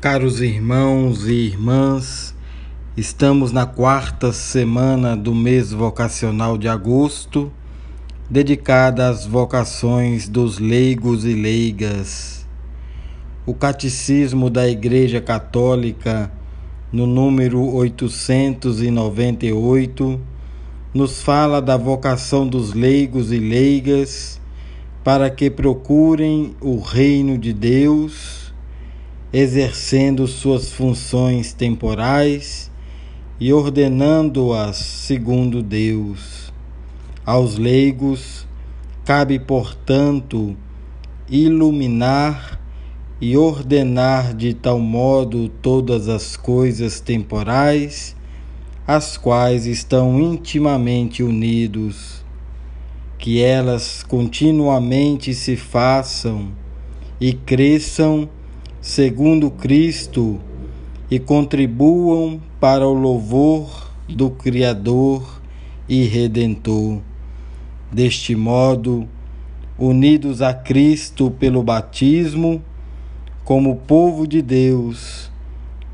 Caros irmãos e irmãs, estamos na quarta semana do mês vocacional de agosto, dedicada às vocações dos leigos e leigas. O Catecismo da Igreja Católica, no número 898, nos fala da vocação dos leigos e leigas para que procurem o reino de Deus exercendo suas funções temporais e ordenando-as segundo Deus. Aos leigos cabe, portanto, iluminar e ordenar de tal modo todas as coisas temporais, as quais estão intimamente unidos, que elas continuamente se façam e cresçam segundo Cristo e contribuam para o louvor do Criador e Redentor. Deste modo, unidos a Cristo pelo batismo, como povo de Deus,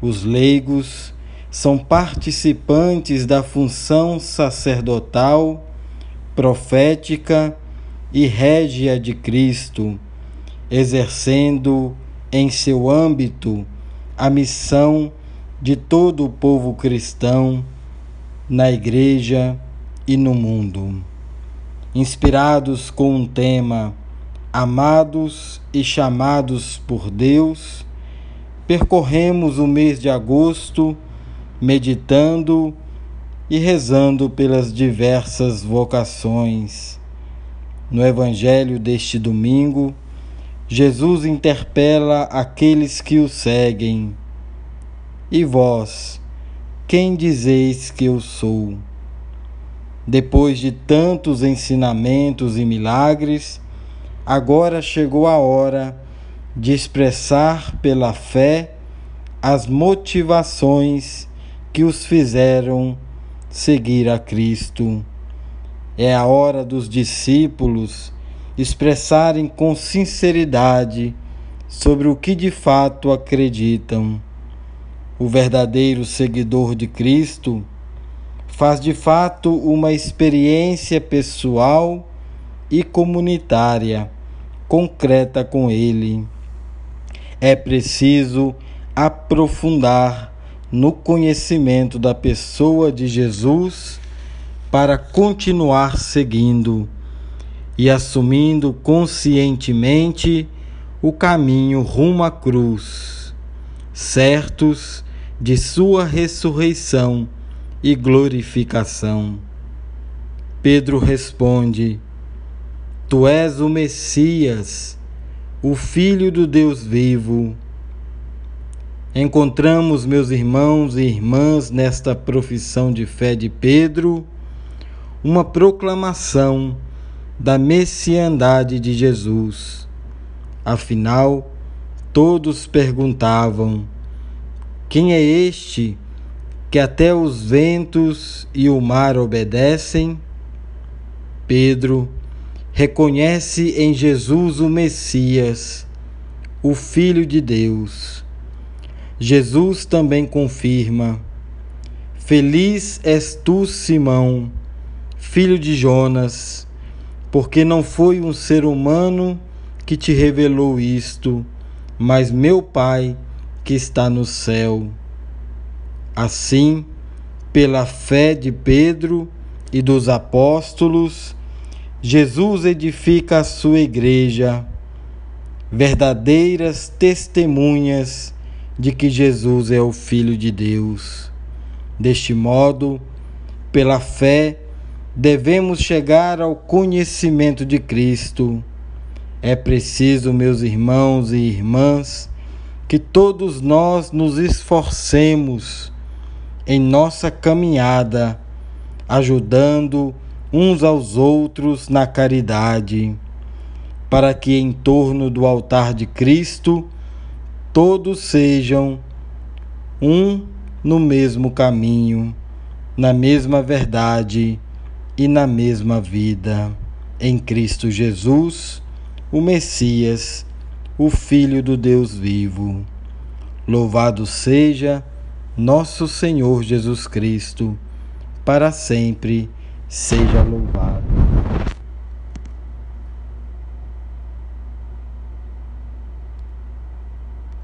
os leigos são participantes da função sacerdotal, profética e régia de Cristo, exercendo em seu âmbito a missão de todo o povo cristão na Igreja e no mundo. Inspirados com um tema Amados e chamados por Deus, percorremos o mês de agosto meditando e rezando pelas diversas vocações. No Evangelho deste domingo, Jesus interpela aqueles que o seguem: E vós, quem dizeis que eu sou? Depois de tantos ensinamentos e milagres, agora chegou a hora de expressar pela fé as motivações que os fizeram seguir a Cristo. É a hora dos discípulos expressarem com sinceridade sobre o que de fato acreditam. O verdadeiro seguidor de Cristo faz de fato uma experiência pessoal e comunitária concreta com Ele. É preciso aprofundar no conhecimento da pessoa de Jesus para continuar seguindo e assumindo conscientemente o caminho rumo à cruz, certos de sua ressurreição e glorificação. Pedro responde: Tu és o Messias, o Filho do Deus vivo. Encontramos, meus irmãos e irmãs, nesta profissão de fé de Pedro, uma proclamação da messiandade de Jesus. Afinal, todos perguntavam: Quem é este que até os ventos e o mar obedecem? Pedro reconhece em Jesus o Messias, o Filho de Deus. Jesus também confirma: Feliz és tu, Simão, filho de Jonas porque não foi um ser humano que te revelou isto, mas meu Pai que está no céu. Assim, pela fé de Pedro e dos apóstolos, Jesus edifica a sua igreja, verdadeiras testemunhas de que Jesus é o Filho de Deus. Deste modo, pela fé, devemos chegar ao conhecimento de Cristo. É preciso, meus irmãos e irmãs, que todos nós nos esforcemos em nossa caminhada, ajudando uns aos outros na caridade, para que em torno do altar de Cristo todos sejam um no mesmo caminho, na mesma verdade e na mesma vida, em Cristo Jesus, o Messias, o Filho do Deus vivo. Louvado seja nosso Senhor Jesus Cristo, para sempre seja louvado.